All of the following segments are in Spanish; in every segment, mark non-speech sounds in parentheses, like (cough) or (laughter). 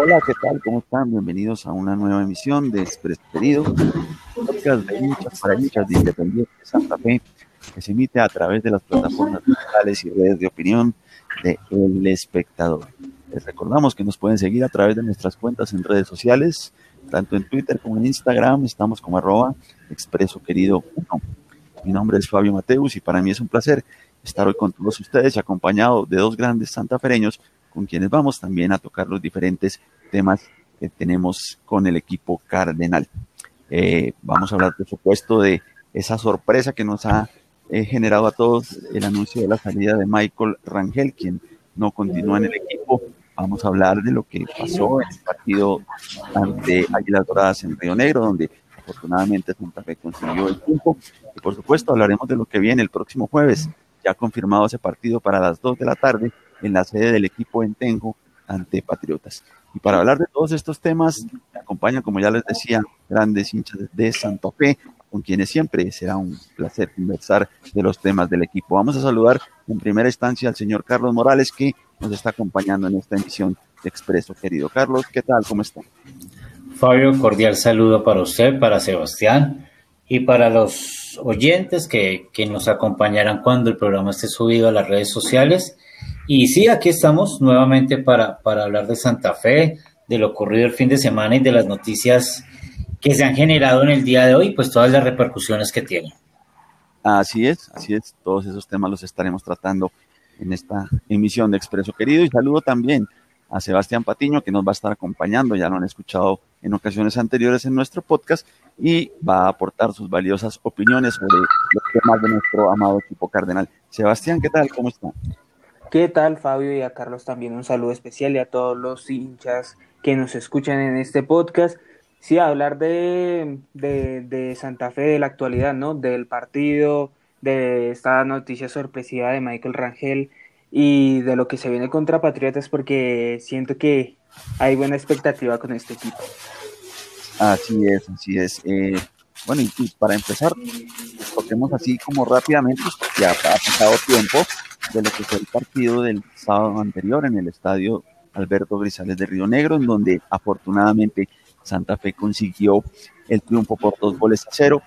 Hola, ¿qué tal? ¿Cómo están? Bienvenidos a una nueva emisión de Expreso Querido, podcast de para hinchas de Independiente de Santa Fe, que se emite a través de las plataformas digitales y redes de opinión de El Espectador. Les recordamos que nos pueden seguir a través de nuestras cuentas en redes sociales, tanto en Twitter como en Instagram, estamos como arroba Expreso Querido 1. Mi nombre es Fabio Mateus y para mí es un placer estar hoy con todos ustedes acompañado de dos grandes santafereños con quienes vamos también a tocar los diferentes temas que tenemos con el equipo cardenal. Eh, vamos a hablar, por supuesto, de esa sorpresa que nos ha eh, generado a todos el anuncio de la salida de Michael Rangel, quien no continúa en el equipo. Vamos a hablar de lo que pasó en el partido ante Águilas Doradas en Río Negro, donde afortunadamente Santa Fe consiguió el punto. Y por supuesto hablaremos de lo que viene el próximo jueves, ya confirmado ese partido para las 2 de la tarde en la sede del equipo en Tengo ante Patriotas. Y para hablar de todos estos temas, me acompañan, como ya les decía, grandes hinchas de Santa Fe, con quienes siempre será un placer conversar de los temas del equipo. Vamos a saludar en primera instancia al señor Carlos Morales, que nos está acompañando en esta emisión de Expreso. Querido Carlos, ¿qué tal? ¿Cómo está? Fabio, cordial saludo para usted, para Sebastián y para los oyentes que, que nos acompañarán cuando el programa esté subido a las redes sociales y sí, aquí estamos nuevamente para, para hablar de Santa Fe, de lo ocurrido el fin de semana y de las noticias que se han generado en el día de hoy, pues todas las repercusiones que tienen. Así es, así es, todos esos temas los estaremos tratando en esta emisión de Expreso Querido y saludo también a Sebastián Patiño que nos va a estar acompañando, ya lo han escuchado en ocasiones anteriores en nuestro podcast y va a aportar sus valiosas opiniones sobre los temas de nuestro amado equipo cardenal. Sebastián, ¿qué tal? ¿Cómo está? ¿Qué tal, Fabio? Y a Carlos también un saludo especial y a todos los hinchas que nos escuchan en este podcast. Sí, hablar de, de, Santa Fe, de la actualidad, ¿no? Del partido, de esta noticia sorpresiva de Michael Rangel y de lo que se viene contra Patriotas, porque siento que hay buena expectativa con este equipo. Así es, así es. Eh, bueno, y, para empezar, toquemos así como rápidamente, ya ha pasado tiempo, de lo que fue el partido del sábado anterior en el estadio Alberto Grisales de Río Negro, en donde afortunadamente Santa Fe consiguió el triunfo por dos goles a cero.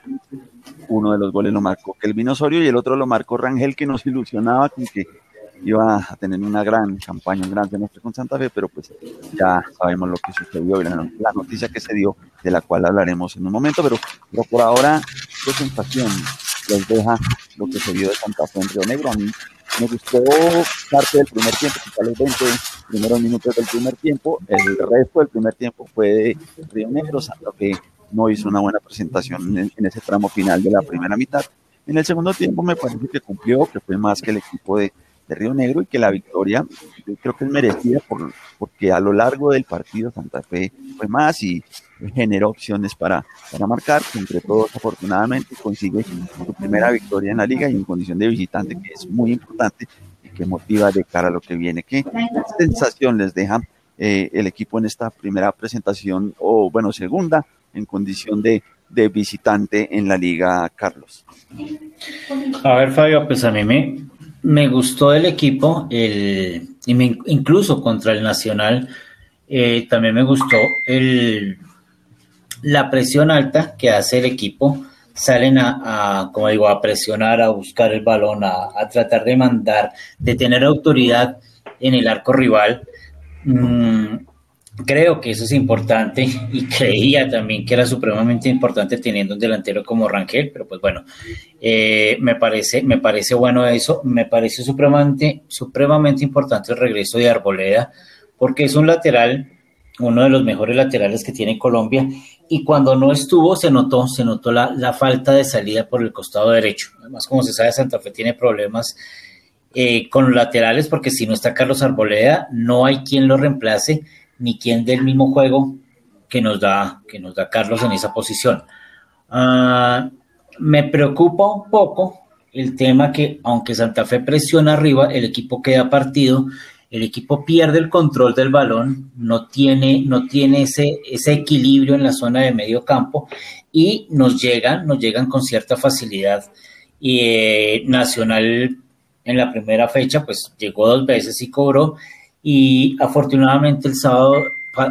Uno de los goles lo marcó Kelvin Osorio y el otro lo marcó Rangel, que nos ilusionaba con que iba a tener una gran campaña, un gran semestre con Santa Fe, pero pues ya sabemos lo que sucedió y la, noticia que se dio, de la cual hablaremos en un momento, pero, pero por ahora, qué sensación les deja lo que se vio de Santa Fe en Río Negro. A mí me gustó parte del primer tiempo, quizá los 20 primeros minutos del primer tiempo. El resto del primer tiempo fue de Río Negro, Santa Fe no hizo una buena presentación en, ese tramo final de la primera mitad. En el segundo tiempo me parece que cumplió, que fue más que el equipo de, de Río Negro y que la victoria yo creo que es merecida por, porque a lo largo del partido Santa Fe fue más y generó opciones para, para marcar, entre todos afortunadamente consigue su primera victoria en la liga y en condición de visitante, que es muy importante y que motiva de cara a lo que viene. ¿Qué sensación les deja eh, el equipo en esta primera presentación o, bueno, segunda en condición de, de visitante en la liga, Carlos? A ver, Fabio, pues a mí me, me gustó el equipo, el, incluso contra el Nacional, eh, también me gustó el, la presión alta que hace el equipo. Salen a, como digo, a presionar, a buscar el balón, a, tratar de mandar, de tener autoridad en el arco rival. Mm, Creo que eso es importante (laughs) y creía también que era supremamente importante teniendo un delantero como Rangel, pero pues bueno, eh, me, parece, me parece bueno eso, me parece supremamente, supremamente importante el regreso de Arboleda, porque es un lateral uno de los mejores laterales que tiene Colombia, y cuando no estuvo se notó, se notó la, la falta de salida por el costado derecho. Además, como se sabe, Santa Fe tiene problemas eh, con los laterales, porque si no está Carlos Arboleda, no hay quien lo reemplace, ni quien del mismo juego que nos da, que nos da Carlos en esa posición. Ah, me preocupa un poco el tema que, aunque Santa Fe presiona arriba, el equipo queda partido, el equipo pierde el control del balón, no tiene, no tiene ese, ese equilibrio en la zona de medio campo y nos llegan, nos llegan con cierta facilidad. Y eh, Nacional en la primera fecha, pues llegó dos veces y cobró. Y afortunadamente el sábado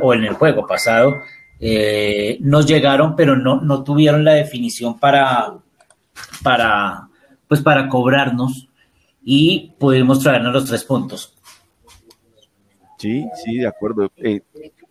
o en el juego pasado eh, nos llegaron, pero no, no tuvieron la definición para, para, pues para cobrarnos y pudimos traernos los tres puntos. Sí, sí, de acuerdo. Eh,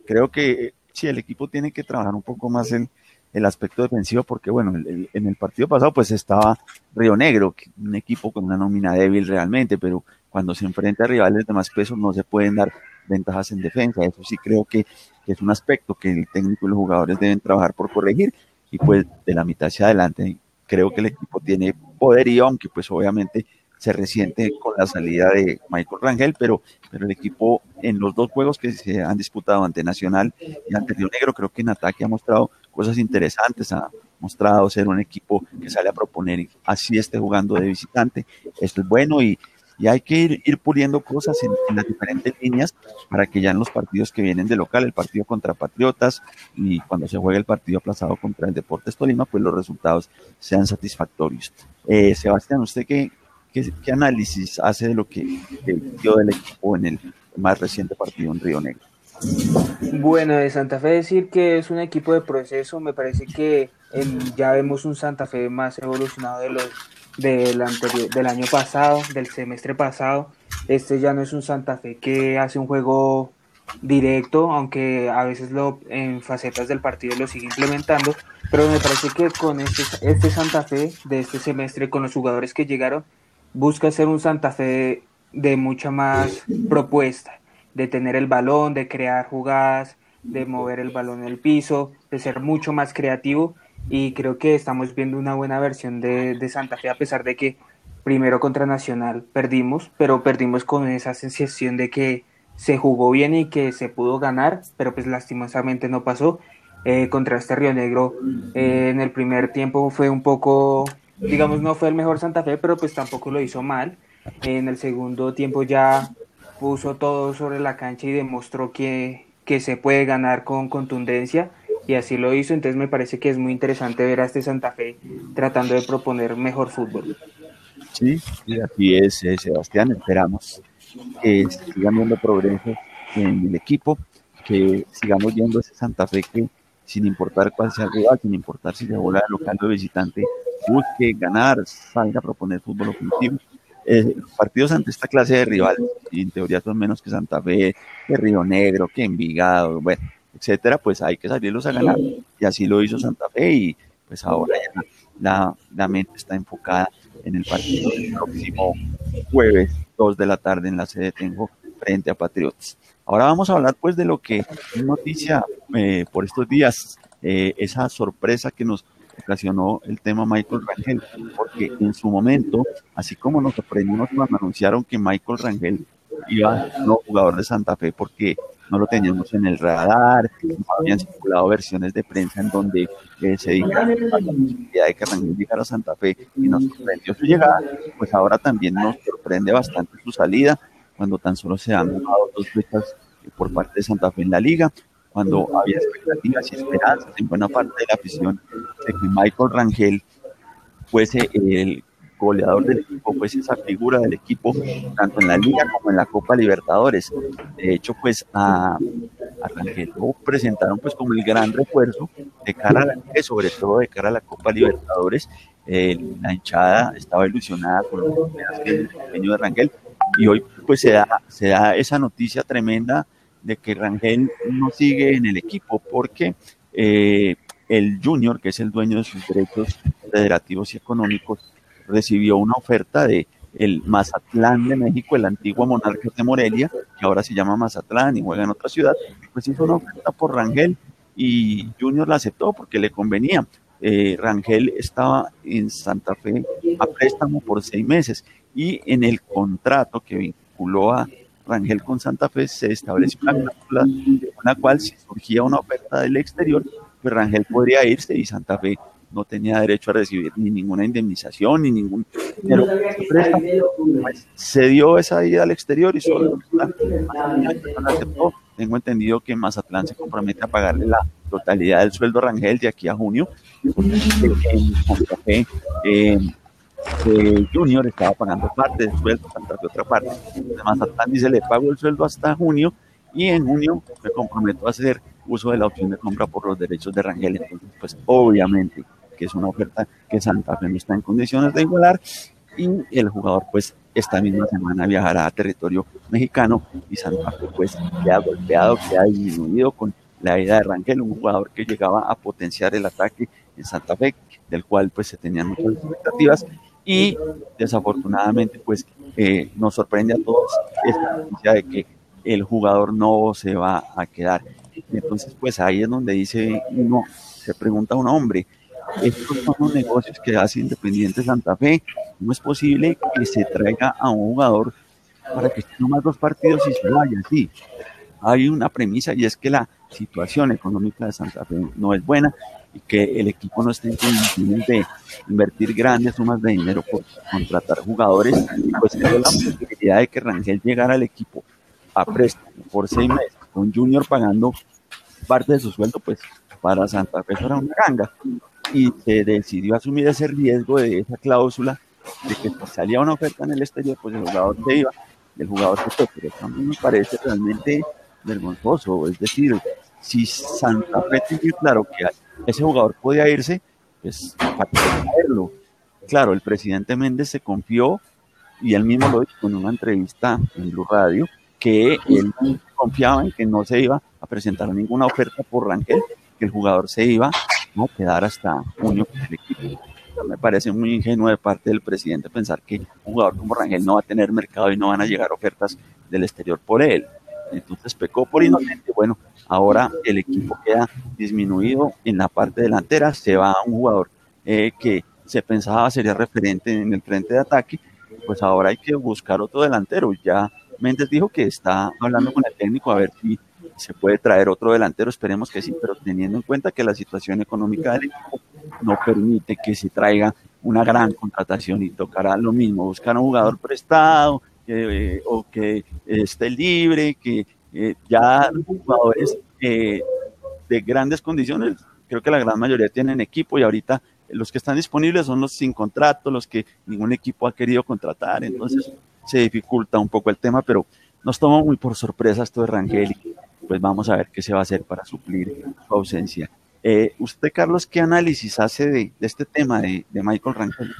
creo que eh, sí, el equipo tiene que trabajar un poco más en el aspecto defensivo, porque bueno, en el partido pasado pues estaba Río Negro, un equipo con una nómina débil realmente, pero cuando se enfrenta a rivales de más peso no se pueden dar ventajas en defensa. Eso sí creo que, es un aspecto que el técnico y los jugadores deben trabajar por corregir y pues de la mitad hacia adelante creo que el equipo tiene poderío, aunque pues obviamente se resiente con la salida de Michael Rangel, pero, pero el equipo en los dos juegos que se han disputado ante Nacional y ante Río Negro, creo que en ataque ha mostrado cosas interesantes, ha mostrado ser un equipo que sale a proponer así esté jugando de visitante. Esto es bueno y, y hay que ir, ir puliendo cosas en, las diferentes líneas para que ya en los partidos que vienen de local, el partido contra Patriotas y cuando se juegue el partido aplazado contra el Deportes Tolima, pues los resultados sean satisfactorios. Eh, Sebastián, ¿usted qué, ¿Qué, análisis hace de lo que dio del equipo en el más reciente partido en Río Negro? Bueno, de Santa Fe decir que es un equipo de proceso, me parece que ya vemos un Santa Fe más evolucionado de los del anterior, del año pasado, del semestre pasado. Este ya no es un Santa Fe que hace un juego directo, aunque a veces lo en facetas del partido lo sigue implementando, pero me parece que con este, este Santa Fe de este semestre, con los jugadores que llegaron, busca ser un Santa Fe de mucha más propuesta, de tener el balón, de crear jugadas, de mover el balón en el piso, de ser mucho más creativo y creo que estamos viendo una buena versión de, de, Santa Fe a pesar de que primero contra Nacional perdimos, pero perdimos con esa sensación de que se jugó bien y que se pudo ganar, pero pues lastimosamente no pasó. Eh, contra este Río Negro eh, en el primer tiempo fue un poco digamos, no fue el mejor Santa Fe, pero pues tampoco lo hizo mal. En el segundo tiempo ya puso todo sobre la cancha y demostró que, que se puede ganar con contundencia y así lo hizo. Entonces me parece que es muy interesante ver a este Santa Fe tratando de proponer mejor fútbol. Sí, así es, eh, Sebastián. Esperamos que sigan viendo progreso en el equipo, que sigamos viendo ese Santa Fe que sin importar cuál sea el rival, sin importar si se vuelve local o visitante, busque ganar, salga a proponer fútbol ofensivo. Eh, partidos ante esta clase de rivales, y en teoría son menos que Santa Fe, que Río Negro, que Envigado, bueno, etcétera, pues hay que salirlos a ganar. Y así lo hizo Santa Fe y pues ahora ya la, la mente está enfocada en el partido del próximo jueves, 2 de la tarde en la sede Tengo frente a Patriotas. Ahora vamos a hablar pues de lo que es noticia eh, por estos días, eh, esa sorpresa que nos ocasionó el tema Michael Rangel, porque en su momento, así como nos sorprendimos cuando anunciaron que Michael Rangel iba ser jugador de Santa Fe porque no lo teníamos en el radar, no habían circulado versiones de prensa en donde eh, se dijera la posibilidad de que Rangel llegara a Santa Fe y nos sorprendió su llegada, pues ahora también nos sorprende bastante su salida, cuando tan solo se han dado dos fechas por parte de Santa Fe en la liga cuando había expectativas y esperanzas en buena parte de la afición de que Michael Rangel fuese el goleador del equipo, fuese esa figura del equipo, tanto en la Liga como en la Copa Libertadores. De hecho, pues a, Rangel lo presentaron pues como el gran refuerzo de cara a la, sobre todo de cara a la Copa Libertadores. Eh, la hinchada estaba ilusionada con el pequeño de Rangel y hoy pues se da, se da esa noticia tremenda de que Rangel no sigue en el equipo porque eh, el Junior, que es el dueño de sus derechos federativos y económicos, recibió una oferta de el Mazatlán de México, el antiguo Monarca de Morelia, que ahora se llama Mazatlán y juega en otra ciudad, pues hizo una oferta por Rangel y Junior la aceptó porque le convenía. Eh, Rangel estaba en Santa Fe a préstamo por seis meses y en el contrato que vinculó a Rangel con Santa Fe se estableció una cláusula en la cual si surgía una oferta del exterior, pues Rangel podría irse y Santa Fe no tenía derecho a recibir ni ninguna indemnización ni ningún dinero. Pues, se dio esa ida al exterior y solo tengo entendido que Mazatlán se compromete a pagarle la totalidad del sueldo a Rangel de aquí a junio. En eh, Junior estaba pagando parte del sueldo, Santa Fe otra parte. Mazatlán dice, le pago el sueldo hasta junio y en junio me comprometo a hacer uso de la opción de compra por los derechos de Rangel. Entonces, pues obviamente que es una oferta que Santa Fe no está en condiciones de igualar y el jugador pues esta misma semana viajará a territorio mexicano y Santa Fe pues ha golpeado, que ha disminuido con la ida de Rangel, un jugador que llegaba a potenciar el ataque en Santa Fe, del cual pues se tenían muchas expectativas y desafortunadamente pues eh, nos sorprende a todos esta noticia de que el jugador no se va a quedar. Entonces pues ahí es donde dice uno, se pregunta un hombre, estos son los negocios que hace Independiente Santa Fe. No es posible que se traiga a un jugador para que esté nomás dos partidos y se vaya. Sí, hay una premisa y es que la situación económica de Santa Fe no es buena y que el equipo no está en condiciones de invertir grandes sumas de dinero por contratar jugadores, pues la posibilidad de que Rangel llegara al equipo a préstamo por seis meses, con Junior pagando parte de su sueldo, pues para Santa Fe eso era una ganga y se decidió asumir ese riesgo de esa cláusula de que salía una oferta en el exterior, pues el jugador se iba, el jugador se fue, pero mí me parece realmente vergonzoso, es decir, si Santa Fe tenía claro que ese jugador podía irse, pues para traerlo. Claro, el presidente Méndez se confió y él mismo lo dijo en una entrevista en Blue Radio, que él confiaba en que no se iba a presentar ninguna oferta por Rangel, que el jugador se iba a quedar hasta junio con el equipo. Me parece muy ingenuo de parte del presidente pensar que un jugador como Rangel no va a tener mercado y no van a llegar ofertas del exterior por él. Entonces pecó por inocente. Bueno, ahora el equipo queda disminuido en la parte delantera. Se va a un jugador eh, que se pensaba sería referente en el frente de ataque. Pues ahora hay que buscar otro delantero. Ya Méndez dijo que está hablando con el técnico a ver si se puede traer otro delantero, esperemos que sí, pero teniendo en cuenta que la situación económica del equipo no permite que se traiga una gran contratación y tocará lo mismo, buscar un jugador prestado eh, o que esté libre, que eh, ya jugadores eh, de grandes condiciones, creo que la gran mayoría tienen equipo y ahorita los que están disponibles son los sin contrato, los que ningún equipo ha querido contratar, entonces se dificulta un poco el tema, pero nos toma muy por sorpresa esto de Rangel pues vamos a ver qué se va a hacer para suplir su ausencia. Eh, usted, Carlos, ¿qué análisis hace de, de este tema de, de, Michael Rangel?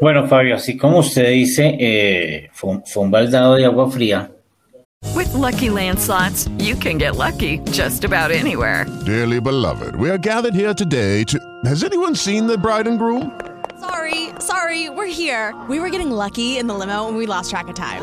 Bueno, Fabio, así como usted dice, eh, fue, fue un baldado de agua fría. With lucky landslots, you can get lucky just about anywhere. Dearly beloved, we are gathered here today to. Has anyone seen the bride and groom? Sorry, sorry, we're here. We were getting lucky in the limo and we lost track of time.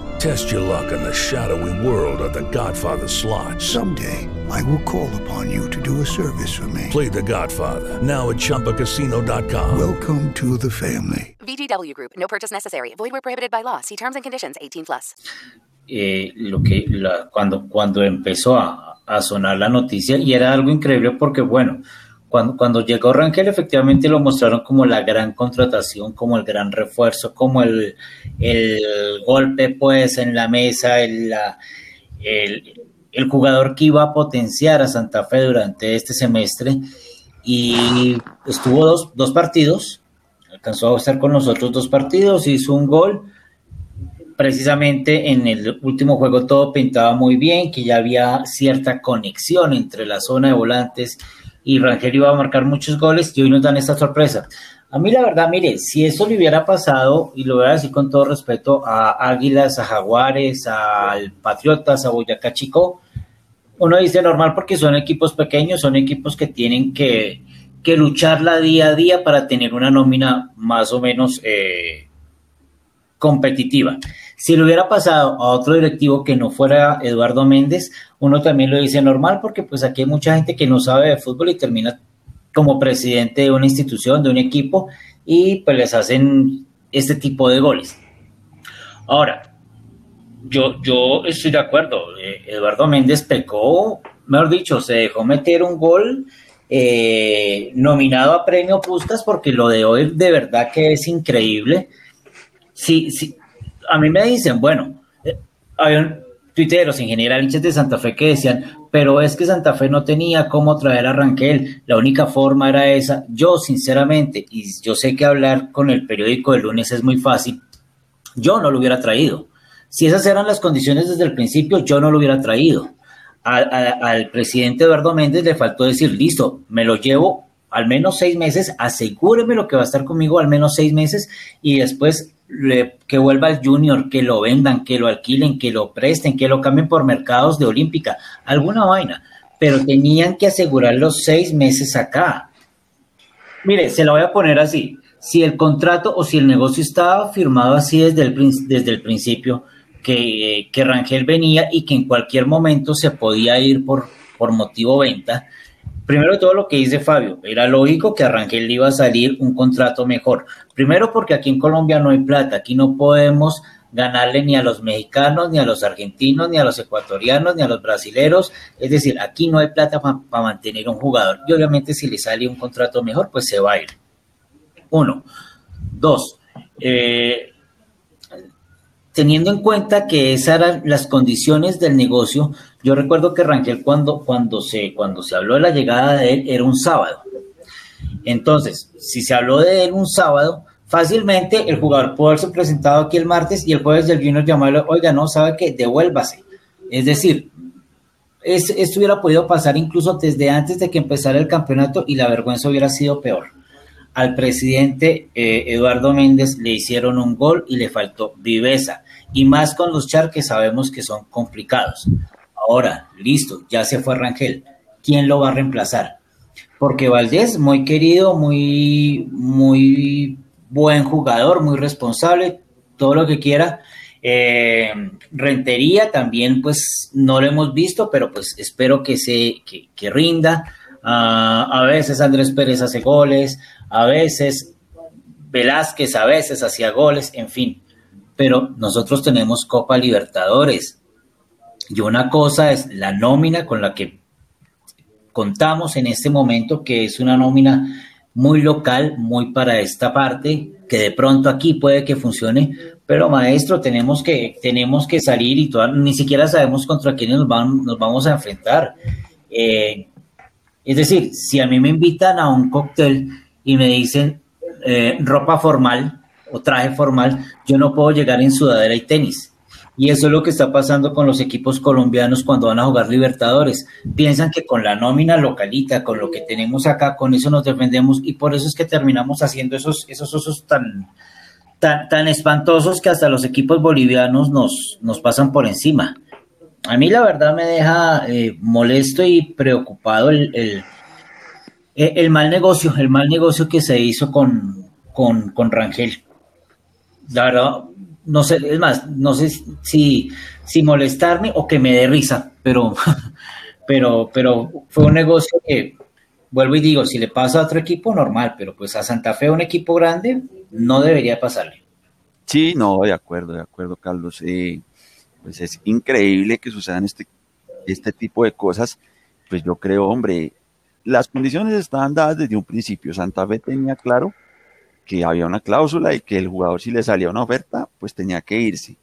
Test your luck in the shadowy world of The Godfather slot. Someday, I will call upon you to do a service for me. Play The Godfather now at ChumbaCasino.com. Welcome to the family. VGW Group. No purchase necessary. Void where prohibited by law. See terms and conditions. 18 plus. Eh, lo que la, cuando cuando empezó a, a, sonar la noticia y era algo increíble porque bueno cuando, cuando llegó Rangel efectivamente lo mostraron como la gran contratación como el gran refuerzo como el, el golpe pues en la mesa el, la, el, el jugador que iba a potenciar a Santa Fe durante este semestre y estuvo dos, dos partidos, alcanzó a estar con nosotros dos partidos, hizo un gol. Precisamente en el último juego todo pintaba muy bien, que ya había cierta conexión entre la zona de volantes y Rangel iba a marcar muchos goles y hoy nos dan esta sorpresa. A mí la verdad, mire, si eso le hubiera pasado, y lo voy a decir con todo respeto, a Águilas, a Jaguares, al Patriotas, a Boyacá Chico, uno dice normal porque son equipos pequeños, son equipos que tienen que, que lucharla día a día para tener una nómina más o menos eh, competitiva. Si le hubiera pasado a otro directivo que no fuera Eduardo Méndez, uno también lo dice normal porque pues aquí hay mucha gente que no sabe de fútbol y termina como presidente de una institución, de un equipo, y pues les hacen este tipo de goles. Ahora, yo, yo estoy de acuerdo, eh, Eduardo Méndez pecó, mejor dicho, se dejó meter un gol eh, nominado a premio Puskas porque lo de hoy de verdad que es increíble. Sí, sí, a mí me dicen, bueno, eh, hay un, tuiteros en general, hinchas de Santa Fe que decían, pero es que Santa Fe no tenía cómo traer a Ranquel, la única forma era esa. Yo, sinceramente, y yo sé que hablar con el periódico del lunes es muy fácil, yo no lo hubiera traído. Si esas eran las condiciones desde el principio, yo no lo hubiera traído. al presidente Eduardo Méndez le faltó decir, listo, me lo llevo al menos seis meses, asegúreme lo que va a estar conmigo al menos seis meses y después que vuelva el junior, que lo vendan, que lo alquilen, que lo presten, que lo cambien por mercados de olímpica, alguna vaina, pero tenían que asegurar los seis meses acá. Mire, se lo voy a poner así, si el contrato o si el negocio estaba firmado así desde el, desde el principio, que, que Rangel venía y que en cualquier momento se podía ir por, por motivo venta, Primero todo lo que dice Fabio, era lógico que a Rangel iba a salir un contrato mejor. Primero porque aquí en Colombia no hay plata, aquí no podemos ganarle ni a los mexicanos, ni a los argentinos, ni a los ecuatorianos, ni a los brasileros. Es decir, aquí no hay plata para mantener un jugador. Y obviamente si le sale un contrato mejor, pues se va a ir. Uno. Dos. Eh, teniendo en cuenta que esas eran las condiciones del negocio, yo recuerdo que Rangel cuando, cuando, se, cuando se habló de la llegada de él era un sábado. Entonces, si se habló de él un sábado, fácilmente el jugador pudo haberse presentado aquí el martes y el jueves del Junior llamarlo, oiga, no, sabe que devuélvase. Es decir, esto hubiera podido pasar incluso desde antes de que empezara el campeonato y la vergüenza hubiera sido peor. Al presidente eh, Eduardo Méndez le hicieron un gol y le faltó viveza, y más con los char que sabemos que son complicados. Ahora, listo, ya se fue Rangel. ¿Quién lo va a reemplazar? Porque Valdés, muy querido, muy, muy buen jugador, muy responsable, todo lo que quiera. Eh, Rentería también, pues no lo hemos visto, pero pues espero que se que, rinda. Ah, a veces Andrés Pérez hace goles, a veces Velázquez a veces hacía goles, en fin. Pero nosotros tenemos Copa Libertadores, y una cosa es la nómina con la que contamos en este momento, que es una nómina muy local, muy para esta parte, que de pronto aquí puede que funcione, pero maestro, tenemos que, tenemos que salir y ni siquiera sabemos contra quiénes nos, nos vamos a enfrentar. Eh, es decir, si a mí me invitan a un cóctel y me dicen eh, ropa formal o traje formal, yo no puedo llegar en sudadera y tenis y eso es lo que está pasando con los equipos colombianos cuando van a jugar Libertadores. Piensan que con la nómina localita, con lo que tenemos acá, con eso nos defendemos y por eso es que terminamos haciendo esos, esos osos tan, tan, espantosos que hasta los equipos bolivianos nos, nos pasan por encima. A mí la verdad me deja eh, molesto y preocupado el, el, mal negocio, el mal negocio que se hizo con, con, con Rangel. La verdad, no sé, es más, no sé si, si molestarme o que me dé risa, pero, (laughs) pero, pero fue un negocio que, vuelvo y digo, si le pasa a otro equipo, normal, pero pues a Santa Fe, un equipo grande, no debería pasarle. Sí, no, de acuerdo, de acuerdo, Carlos. Eh, pues es increíble que sucedan este, este tipo de cosas. Pues yo creo, hombre, las condiciones estaban dadas desde un principio. Santa Fe tenía claro que había una cláusula y que el jugador si le salía una oferta, pues tenía que irse.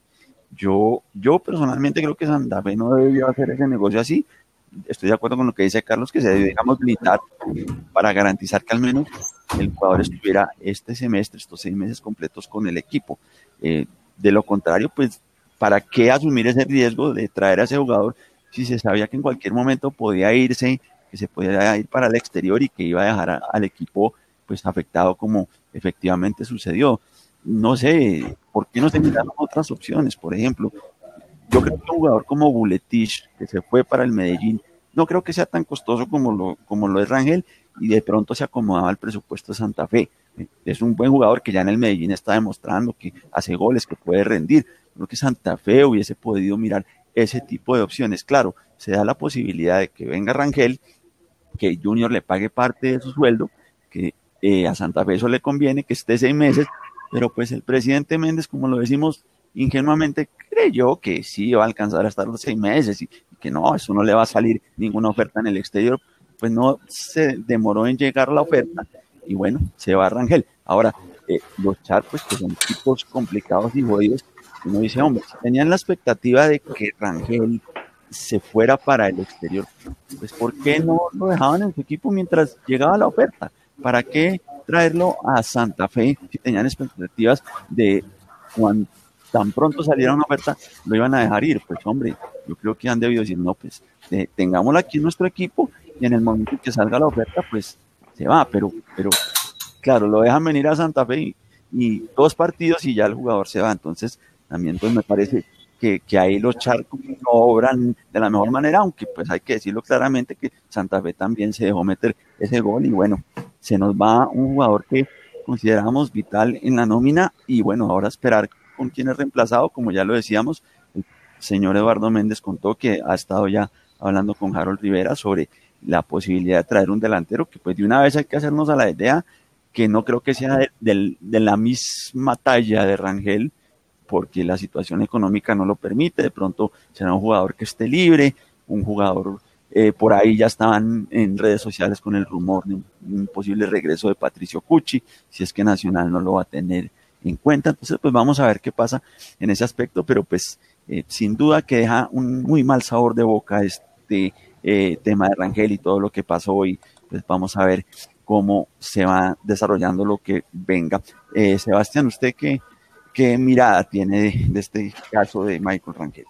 Yo, yo personalmente creo que Santa Fe no debió hacer ese negocio así, estoy de acuerdo con lo que dice Carlos, que se debe, digamos, blindar para garantizar que al menos el jugador estuviera este semestre, estos seis meses completos con el equipo. Eh, de lo contrario, pues, ¿para qué asumir ese riesgo de traer a ese jugador si se sabía que en cualquier momento podía irse, que se podía ir para el exterior y que iba a dejar al equipo pues afectado como efectivamente sucedió? No sé, ¿por qué no se miraron otras opciones? Por ejemplo, yo creo que un jugador como Buletich, que se fue para el Medellín, no creo que sea tan costoso como lo, como lo es Rangel y de pronto se acomodaba el presupuesto de Santa Fe. Es un buen jugador que ya en el Medellín está demostrando que hace goles, que puede rendir. Creo que Santa Fe hubiese podido mirar ese tipo de opciones. Claro, se da la posibilidad de que venga Rangel, que Junior le pague parte de su sueldo, que eh, a Santa Fe eso le conviene, que esté seis meses, pero pues el presidente Méndez, como lo decimos ingenuamente, creyó que sí iba a alcanzar a estar los seis meses y, que no, eso no le va a salir ninguna oferta en el exterior, pues no se demoró en llegar la oferta y bueno, se va Rangel. Ahora, eh, los Char, pues que son tipos complicados y jodidos, uno dice, hombre, tenían la expectativa de que Rangel se fuera para el exterior, pues ¿por qué no lo dejaban en su equipo mientras llegaba la oferta? ¿Para qué traerlo a Santa Fe si tenían expectativas de cuando tan pronto saliera una oferta, lo iban a dejar ir. Pues hombre, yo creo que han debido decir, no, pues eh, tengámoslo aquí en nuestro equipo y en el momento en que salga la oferta, pues se va. Pero, pero claro, lo dejan venir a Santa Fe y, dos partidos y ya el jugador se va. Entonces, también pues me parece que, que ahí los charcos no obran de la mejor manera, aunque pues hay que decirlo claramente que Santa Fe también se dejó meter ese gol y bueno, se nos va un jugador que consideramos vital en la nómina y bueno, ahora esperar con quién es reemplazado, como ya lo decíamos, el señor Eduardo Méndez contó que ha estado ya hablando con Harold Rivera sobre la posibilidad de traer un delantero, que pues de una vez hay que hacernos a la idea que no creo que sea de, la misma talla de Rangel, porque la situación económica no lo permite, de pronto será un jugador que esté libre, un jugador, eh, por ahí ya estaban en redes sociales con el rumor de un posible regreso de Patricio Cucci, si es que Nacional no lo va a tener en cuenta. Entonces, pues vamos a ver qué pasa en ese aspecto, pero pues eh, sin duda que deja un muy mal sabor de boca este eh, tema de Rangel y todo lo que pasó hoy. Pues vamos a ver cómo se va desarrollando lo que venga. Sebastián, ¿usted qué, qué mirada tiene de, este caso de Michael Rangel?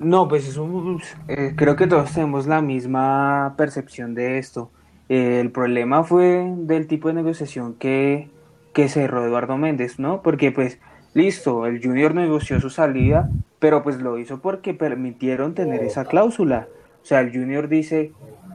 No, pues es un, creo que todos tenemos la misma percepción de esto. el problema fue del tipo de negociación que, que cerró Eduardo Méndez, ¿no? Porque pues listo, el Junior negoció su salida, pero pues lo hizo porque permitieron tener esa cláusula. O sea, el Junior dice,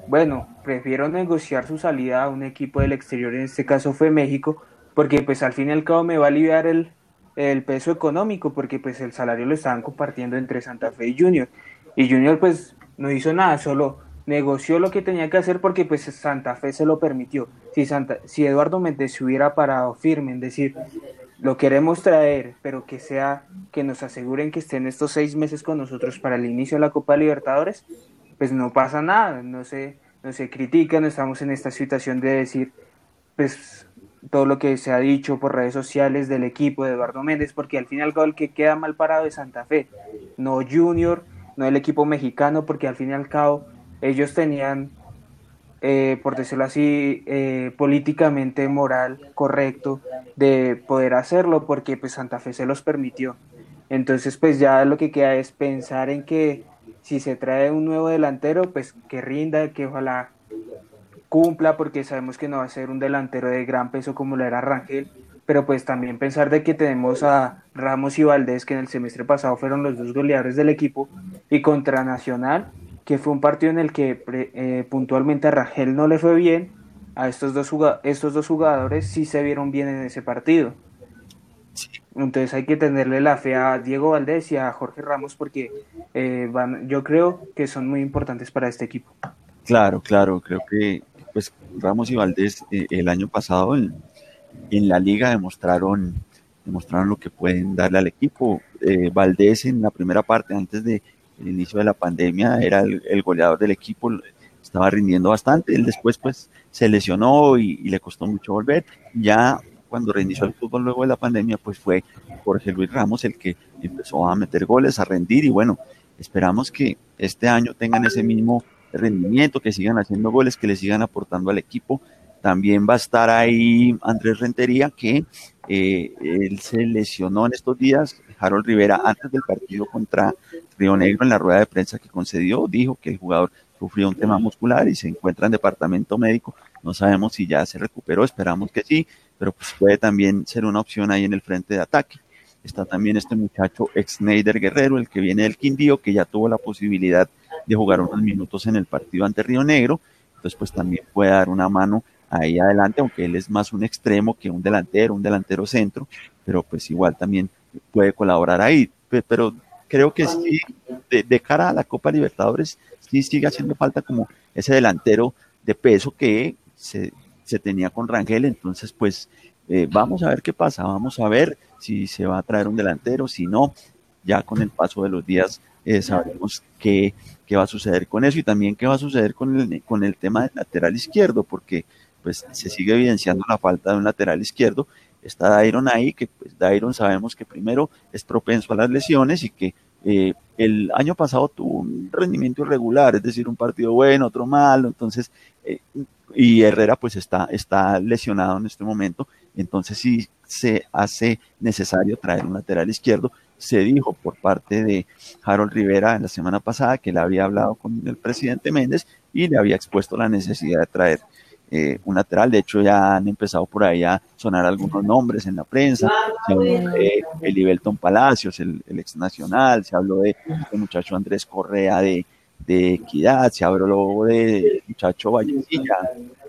bueno, prefiero negociar su salida a un equipo del exterior, en este caso fue México, porque pues al fin y al cabo me va a aliviar el, el peso económico, porque pues el salario lo estaban compartiendo entre Santa Fe y Junior. Y Junior pues no hizo nada, solo negoció lo que tenía que hacer porque pues Santa Fe se lo permitió. Si, Santa, si Eduardo Méndez se hubiera parado firme en decir, lo queremos traer, pero que sea, que nos aseguren que estén estos seis meses con nosotros para el inicio de la Copa Libertadores, pues no pasa nada, no se, no se critica, no estamos en esta situación de decir, pues todo lo que se ha dicho por redes sociales del equipo de Eduardo Méndez, porque al final el que queda mal parado es Santa Fe, no Junior, no el equipo mexicano, porque al fin y al cabo ellos tenían, eh, por decirlo así, eh, políticamente moral correcto de poder hacerlo porque pues Santa Fe se los permitió. Entonces pues ya lo que queda es pensar en que si se trae un nuevo delantero, pues que rinda, que ojalá cumpla, porque sabemos que no va a ser un delantero de gran peso como lo era Rangel, pero pues también pensar de que tenemos a Ramos y Valdés, que en el semestre pasado fueron los dos goleadores del equipo, y contra Nacional, que fue un partido en el que eh, puntualmente a Rangel no le fue bien, a estos dos, estos dos jugadores sí se vieron bien en ese partido. Entonces hay que tenerle la fe a Diego Valdés y a Jorge Ramos porque eh, yo creo que son muy importantes para este equipo. Claro, claro, creo que pues Ramos y Valdés eh, el año pasado en, la liga demostraron, demostraron lo que pueden darle al equipo. Valdés en la primera parte, antes de el inicio de la pandemia era el, goleador del equipo, estaba rindiendo bastante, él después pues se lesionó y, le costó mucho volver, ya cuando reinició el fútbol luego de la pandemia pues fue Jorge Luis Ramos el que empezó a meter goles, a rendir. Y bueno, esperamos que este año tengan ese mismo rendimiento, que sigan haciendo goles, que le sigan aportando al equipo. También va a estar ahí Andrés Rentería, que eh, él se lesionó en estos días. Harold Rivera, antes del partido contra Río Negro, en la rueda de prensa que concedió, dijo que el jugador sufrió un tema muscular y se encuentra en departamento médico. No sabemos si ya se recuperó, esperamos que sí, pero pues puede también ser una opción ahí en el frente de ataque. Está también este muchacho ex Neider Guerrero, el que viene del Quindío, que ya tuvo la posibilidad de jugar unos minutos en el partido ante Río Negro. Entonces, pues también puede dar una mano ahí adelante, aunque él es más un extremo que un delantero, un delantero centro, pero pues igual también puede colaborar ahí. Pero creo que sí, de, cara a la Copa Libertadores, sí sigue haciendo falta como ese delantero de peso que se, tenía con Rangel. Entonces, pues eh, vamos a ver qué pasa, vamos a ver si se va a traer un delantero, si no, ya con el paso de los días eh, sabremos qué, qué, va a suceder con eso y también qué va a suceder con el, con el tema del lateral izquierdo, porque pues se sigue evidenciando la falta de un lateral izquierdo. Está Dairon ahí, que pues Dairon sabemos que primero es propenso a las lesiones y que eh, el año pasado tuvo un rendimiento irregular, es decir, un partido bueno, otro malo, entonces, eh, y Herrera pues está, está lesionado en este momento, entonces sí se hace necesario traer un lateral izquierdo. Se dijo por parte de Harold Rivera en la semana pasada que le había hablado con el presidente Méndez y le había expuesto la necesidad de traer eh, un lateral. De hecho, ya han empezado por ahí a sonar algunos nombres en la prensa. Se habló de Elibelton Palacios, el, ex nacional, se habló de este muchacho Andrés Correa de, de Equidad, se habló de muchacho Vallecilla,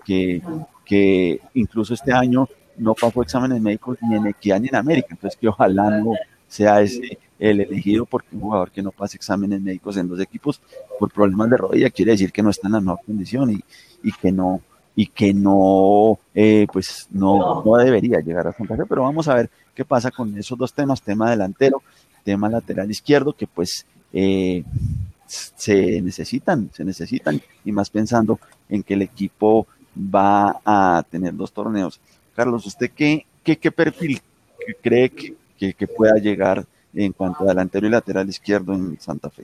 que, que incluso este año no pasó exámenes médicos ni en Equidad ni en América. Entonces, que ojalá no sea ese el elegido porque un jugador que no pase exámenes médicos en dos equipos por problemas de rodilla quiere decir que no está en la mejor condición y, y que no y que no, eh, pues no, no debería llegar a Santa Fe, pero vamos a ver qué pasa con esos dos temas, tema delantero, tema lateral izquierdo, que pues eh, se necesitan, se necesitan, y más pensando en que el equipo va a tener dos torneos. Carlos, ¿usted qué, qué, qué perfil cree que, que pueda llegar en cuanto a delantero y lateral izquierdo en Santa Fe?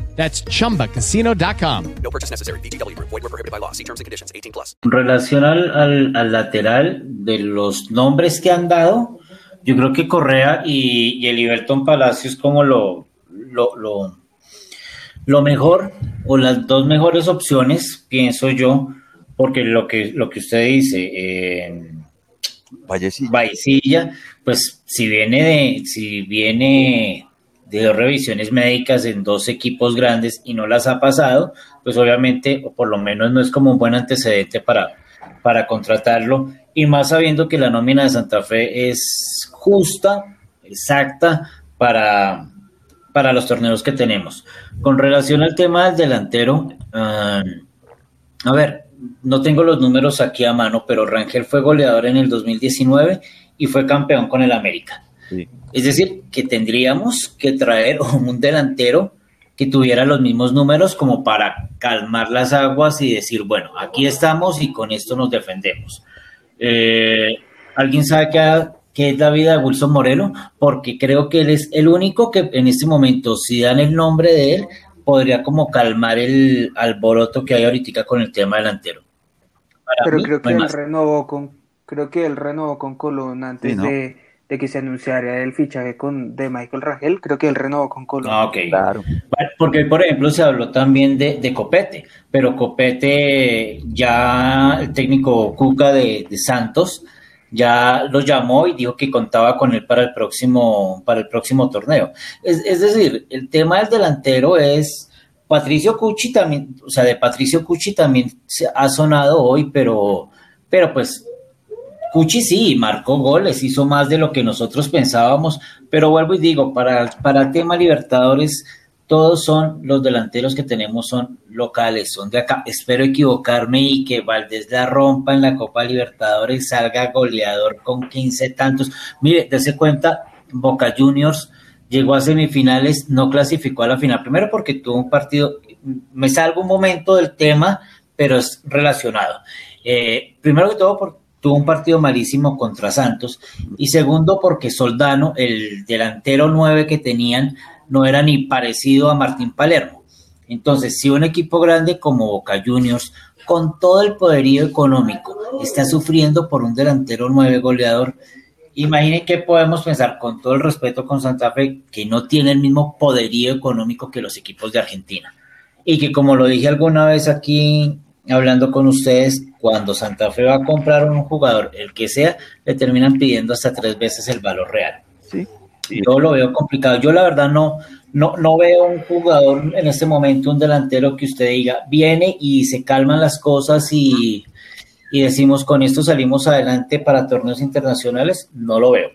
That's chumbacasino.com. No purchase necessary. BGW. Void were prohibited by law. See terms and conditions 18 plus. En relación al, al, al, lateral de los nombres que han dado, yo creo que Correa y, y el Iberton Palacios como lo, lo, lo, lo mejor o las dos mejores opciones, pienso yo, porque lo que, lo que usted dice, eh, Vallecilla, pues si viene de, si viene de dos revisiones médicas en dos equipos grandes y no las ha pasado, pues obviamente, o por lo menos no es como un buen antecedente para, para contratarlo, y más sabiendo que la nómina de Santa Fe es justa, exacta, para, para los torneos que tenemos. Con relación al tema del delantero, uh, a ver, no tengo los números aquí a mano, pero Rangel fue goleador en el 2019 y fue campeón con el América. Es decir, que tendríamos que traer (laughs) un delantero que tuviera los mismos números como para calmar las aguas y decir, bueno, aquí estamos y con esto nos defendemos. Eh, ¿Alguien sabe qué, es la vida de Wilson Moreno? Porque creo que él es el único que en este momento, si dan el nombre de él, podría como calmar el alboroto que hay ahorita con el tema delantero. Pero creo que él renovó con, creo que él renovó con Colón antes de de que se anunciaría el fichaje con, de Michael Rangel, creo que él renovó con Colombia. Ah, ok, claro. Porque, por ejemplo, se habló también de, Copete, pero Copete ya, el técnico Cuca de, Santos, ya lo llamó y dijo que contaba con él para el próximo, para el próximo torneo. Es, es decir, el tema del delantero es... Patricio Cucci también, o sea, de Patricio Cucci también se ha sonado hoy, pero, pero pues Cuchi sí, marcó goles, hizo más de lo que nosotros pensábamos, pero vuelvo y digo, para, para el tema Libertadores, todos son los delanteros que tenemos son locales, son de acá. Espero equivocarme y que Valdés la rompa en la Copa Libertadores, salga goleador con 15 tantos. Mire, dése cuenta, Boca Juniors llegó a semifinales, no clasificó a la final. Primero porque tuvo un partido, me salgo un momento del tema, pero es relacionado. Eh, primero que todo, porque tuvo un partido malísimo contra Santos. Y segundo, porque Soldano, el delantero 9 que tenían, no era ni parecido a Martín Palermo. Entonces, si un equipo grande como Boca Juniors, con todo el poderío económico, está sufriendo por un delantero 9 goleador, imaginen qué podemos pensar con todo el respeto con Santa Fe, que no tiene el mismo poderío económico que los equipos de Argentina. Y que como lo dije alguna vez aquí hablando con ustedes, cuando Santa Fe va a comprar un jugador, el que sea, le terminan pidiendo hasta tres veces el valor real. Sí. Yo lo veo complicado. Yo la verdad no, no, no veo un jugador en este momento, un delantero que usted diga, viene y se calman las cosas y, y decimos con esto salimos adelante para torneos internacionales. No lo veo.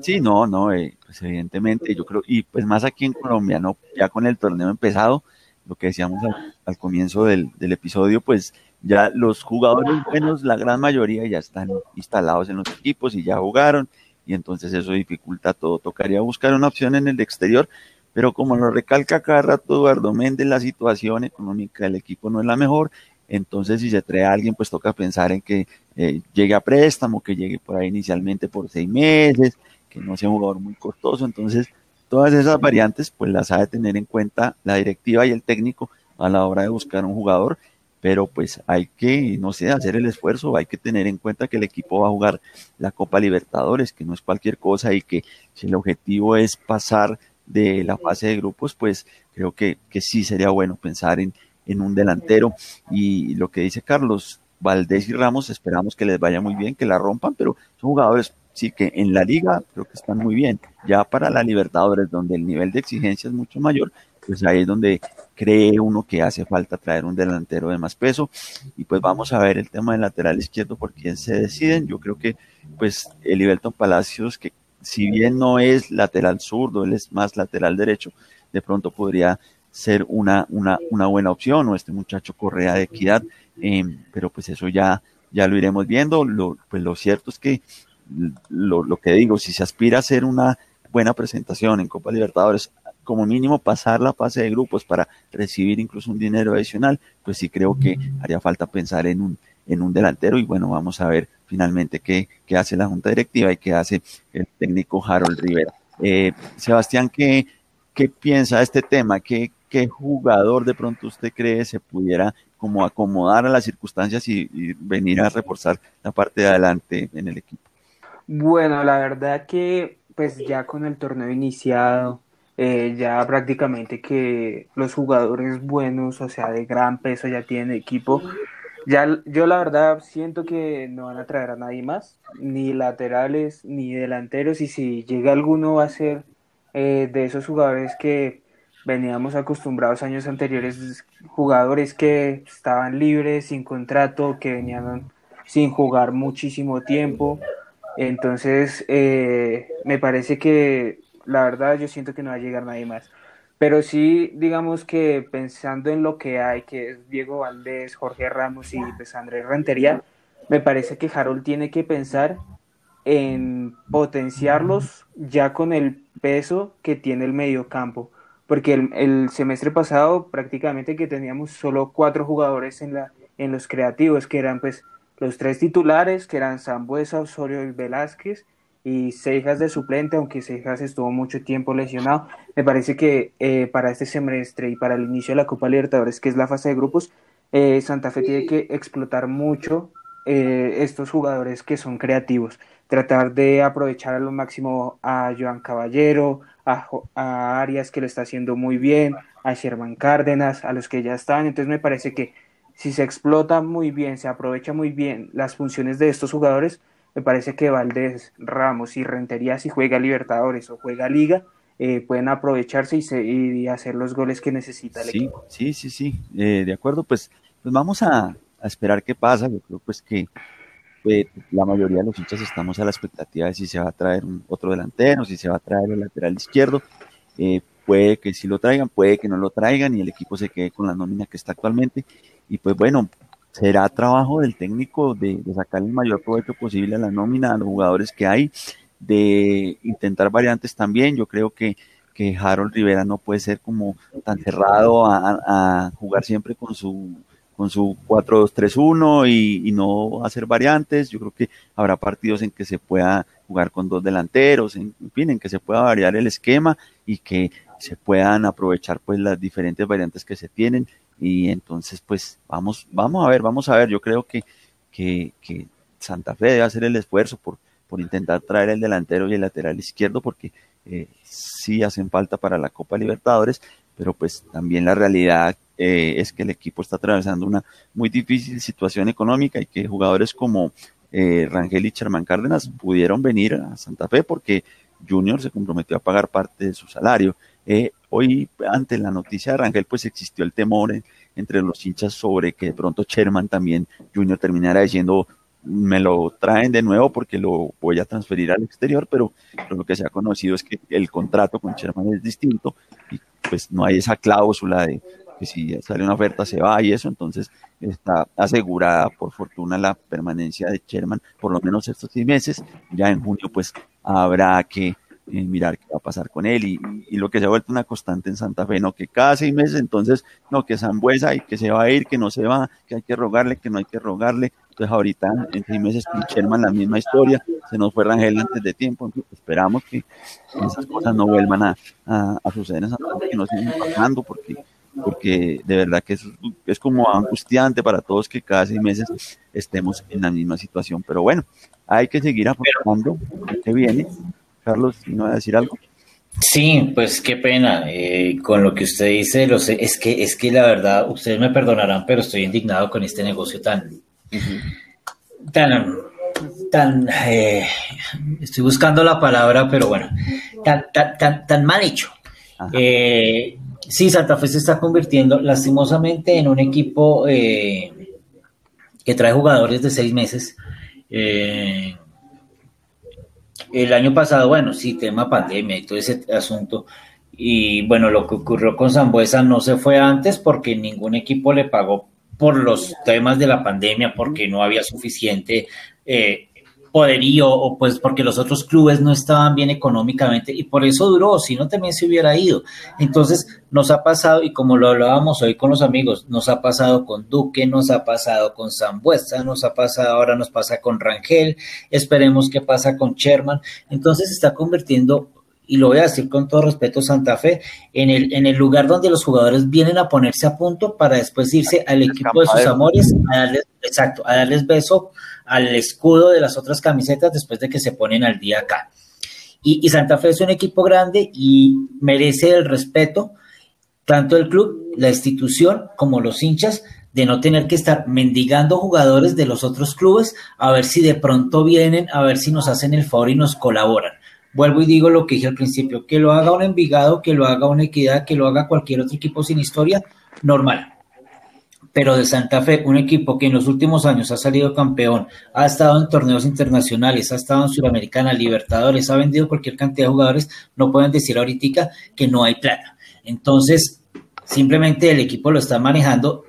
Sí, no, no, eh, pues evidentemente yo creo, y pues más aquí en Colombia, ¿no? Ya con el torneo empezado, lo que decíamos al, comienzo del, del, episodio, pues ya los jugadores buenos, la gran mayoría ya están instalados en los equipos y ya jugaron, y entonces eso dificulta todo. Tocaría buscar una opción en el exterior, pero como lo recalca cada rato Eduardo Méndez, la situación económica del equipo no es la mejor, entonces si se trae a alguien, pues toca pensar en que eh, llegue a préstamo, que llegue por ahí inicialmente por seis meses, que no sea un jugador muy costoso, entonces todas esas variantes pues las ha de tener en cuenta la directiva y el técnico a la hora de buscar un jugador pero pues hay que, no sé, hacer el esfuerzo, hay que tener en cuenta que el equipo va a jugar la Copa Libertadores, que no es cualquier cosa y que si el objetivo es pasar de la fase de grupos, pues creo que, que sí sería bueno pensar en, en un delantero. Y lo que dice Carlos, Valdés y Ramos, esperamos que les vaya muy bien, que la rompan, pero son jugadores sí que en la liga creo que están muy bien. Ya para la Libertadores, donde el nivel de exigencia es mucho mayor, pues ahí es donde cree uno que hace falta traer un delantero de más peso. Y pues vamos a ver el tema del lateral izquierdo por quién se deciden. Yo creo que pues el Ibelton Palacios, que si bien no es lateral zurdo, él es más lateral derecho, de pronto podría ser una, una, una buena opción, o este muchacho Correa de Equidad, em, pero pues eso ya, ya lo iremos viendo. Pues lo cierto es que lo, lo que digo, si se aspira a hacer una buena presentación en Copa Libertadores, como mínimo pasar la fase de grupos para recibir incluso un dinero adicional, pues sí creo que haría falta pensar en un, en un delantero y bueno, vamos a ver finalmente qué, qué hace la Junta Directiva y qué hace el técnico Harold Rivera. Eh, Sebastián, ¿qué, ¿qué piensa de este tema? ¿Qué, ¿Qué jugador de pronto usted cree se pudiera como acomodar a las circunstancias y, y venir a reforzar la parte de adelante en el equipo? Bueno, la verdad que pues ya con el torneo iniciado, eh, ya prácticamente que los jugadores buenos, o sea, de gran peso ya tienen equipo. Ya, yo la verdad siento que no van a traer a nadie más, ni laterales, ni delanteros, y si llega alguno va a ser eh, de esos jugadores que veníamos acostumbrados años anteriores, jugadores que estaban libres, sin contrato, que venían sin jugar muchísimo tiempo. Entonces, eh, me parece que la verdad yo siento que no va a llegar nadie más. Pero sí, digamos que pensando en lo que hay, que es Diego Valdés, Jorge Ramos y pues Andrés Rentería, me parece que Harold tiene que pensar en potenciarlos ya con el peso que tiene el medio campo. Porque el, el semestre pasado prácticamente que teníamos solo cuatro jugadores en, la, en los creativos, que eran pues los tres titulares, que eran Sambuesa, Osorio y Velázquez, y Seijas de suplente, aunque Seijas estuvo mucho tiempo lesionado. Me parece que eh, para este semestre y para el inicio de la Copa Libertadores, que es la fase de grupos, eh, Santa Fe tiene que explotar mucho eh, estos jugadores que son creativos. Tratar de aprovechar a lo máximo a Joan Caballero, a, a Arias que lo está haciendo muy bien, a Sherman Cárdenas, a los que ya están. Entonces me parece que si se explota muy bien, se aprovecha muy bien las funciones de estos jugadores, me parece que Valdés, Ramos y Rentería, si juega Libertadores o juega Liga, eh, pueden aprovecharse y, se, y, hacer los goles que necesita el sí, equipo. Sí, sí, sí, eh, de acuerdo, pues, pues vamos a, a, esperar qué pasa. Yo creo pues que eh, la mayoría de los hinchas estamos a la expectativa de si se va a traer un, otro delantero, si se va a traer el lateral izquierdo. Puede que sí lo traigan, puede que no lo traigan y el equipo se quede con la nómina que está actualmente. Y pues bueno, será trabajo del técnico de, sacar el mayor provecho posible a la nómina, a los jugadores que hay, de intentar variantes también. Yo creo que, que Harold Rivera no puede ser como tan cerrado a, jugar siempre con su con su 4-2-3-1 y, y, no hacer variantes. Yo creo que habrá partidos en que se pueda jugar con dos delanteros, en, fin, en que se pueda variar el esquema y que se puedan aprovechar pues las diferentes variantes que se tienen. Y entonces pues vamos, vamos a ver, vamos a ver. Yo creo que, que, Santa Fe debe hacer el esfuerzo por, por intentar traer el delantero y el lateral izquierdo porque eh, sí hacen falta para la Copa Libertadores, pero pues también la realidad eh, es que el equipo está atravesando una muy difícil situación económica y que jugadores como eh, Rangel y Sherman Cárdenas pudieron venir a Santa Fe porque Junior se comprometió a pagar parte de su salario. Eh, hoy, ante la noticia de Rangel, pues existió el temor entre los hinchas sobre que de pronto Sherman también Junior terminara diciendo me lo traen de nuevo porque lo voy a transferir al exterior, pero, pero lo que se ha conocido es que el contrato con Sherman es distinto y pues no hay esa cláusula de, que si sale una oferta se va y eso, entonces está asegurada por fortuna la permanencia de Sherman por lo menos estos seis meses. Ya en junio pues habrá que mirar qué va a pasar con él y, lo que se ha vuelto una constante en Santa Fe, no que cada seis meses entonces, no que Zambuesa y que se va a ir, que no se va, que hay que rogarle, que no hay que rogarle. Entonces ahorita en seis meses con Sherman la misma historia, se nos fue Rangel antes de tiempo, esperamos que esas cosas no vuelvan a, suceder en Santa Fe, que no sigan pasando porque porque de verdad que es, es como angustiante para todos que cada seis meses estemos en la misma situación. Pero bueno, hay que seguir afrontando lo que viene. Carlos, ¿no va a decir algo? Sí, pues qué pena eh, con lo que usted dice. Lo sé, es que es que la verdad, ustedes me perdonarán, pero estoy indignado con este negocio tan, uh -huh. tan, tan, eh, estoy buscando la palabra, pero bueno, tan, tan, tan, tan mal hecho. Eh, Sí, Santa Fe se está convirtiendo lastimosamente en un equipo eh, que trae jugadores de seis meses. Eh, el año pasado, bueno, sí, tema pandemia y todo ese asunto. Y bueno, lo que ocurrió con Zambuesa no se fue antes porque ningún equipo le pagó por los temas de la pandemia, porque no había suficiente eh, poderío o pues porque los otros clubes no estaban bien económicamente y por eso duró, si no también se hubiera ido. Entonces nos ha pasado y como lo hablábamos hoy con los amigos, nos ha pasado con Duque, nos ha pasado con Zambuesa, nos ha pasado ahora nos pasa con Rangel, esperemos que pasa con Sherman. Entonces se está convirtiendo y lo voy a decir con todo respeto, Santa Fe, en el, en el lugar donde los jugadores vienen a ponerse a punto para después irse al equipo de sus amores, a darles, exacto, a darles beso al escudo de las otras camisetas después de que se ponen al día acá. Y, y Santa Fe es un equipo grande y merece el respeto, tanto el club, la institución, como los hinchas, de no tener que estar mendigando jugadores de los otros clubes a ver si de pronto vienen, a ver si nos hacen el favor y nos colaboran vuelvo y digo lo que dije al principio, que lo haga un Envigado, que lo haga una Equidad, que lo haga cualquier otro equipo sin historia, normal. Pero de Santa Fe, un equipo que en los últimos años ha salido campeón, ha estado en torneos internacionales, ha estado en Sudamericana, Libertadores, ha vendido cualquier cantidad de jugadores, no pueden decir ahorita que no hay plata. Entonces, simplemente el equipo lo está manejando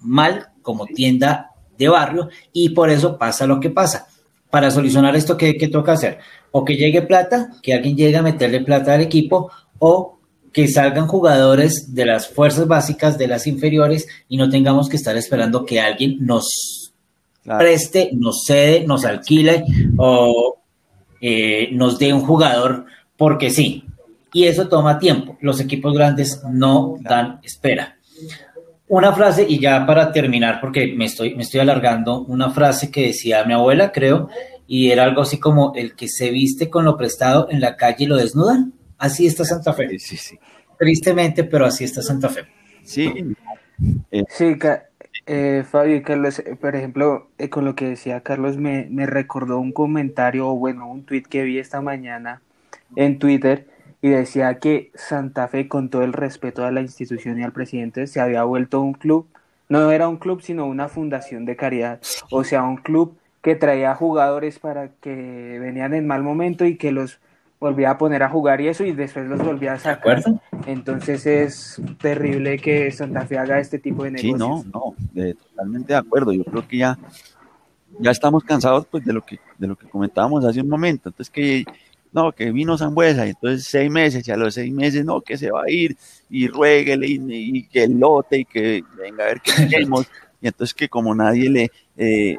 mal como tienda de barrio y por eso pasa lo que pasa. Para solucionar esto, ¿qué, qué toca hacer? O que llegue plata, que alguien llegue a meterle plata al equipo, o que salgan jugadores de las fuerzas básicas, de las inferiores, y no tengamos que estar esperando que alguien nos claro. preste, nos cede, nos alquile o eh, nos dé un jugador porque sí. Y eso toma tiempo. Los equipos grandes no dan espera. Una frase, y ya para terminar, porque me estoy, me estoy alargando, una frase que decía mi abuela, creo, y era algo así como el que se viste con lo prestado en la calle y lo desnudan. Así está Santa Fe. Sí, sí. Tristemente, pero así está Santa Fe. Sí. Eh. Sí, eh, Fabio y Carlos, eh, por ejemplo, eh, con lo que decía Carlos, me, me recordó un comentario, o bueno, un tweet que vi esta mañana en Twitter y decía que Santa Fe, con todo el respeto a la institución y al presidente, se había vuelto un club, no era un club, sino una fundación de caridad, o sea, un club que traía jugadores para que venían en mal momento y que los volvía a poner a jugar y eso y después los volvía a sacar. Entonces es terrible que Santa Fe haga este tipo de negocios. Sí, no, no, totalmente de acuerdo. Yo creo que ya, ya estamos cansados pues de lo que de lo que comentábamos hace un momento. Entonces que no, que vino Zambuesa, y entonces seis meses, y a los seis meses, no, que se va a ir, y rueguele, y, que el lote, y que venga a ver qué hacemos, (laughs) y entonces que como nadie le, eh,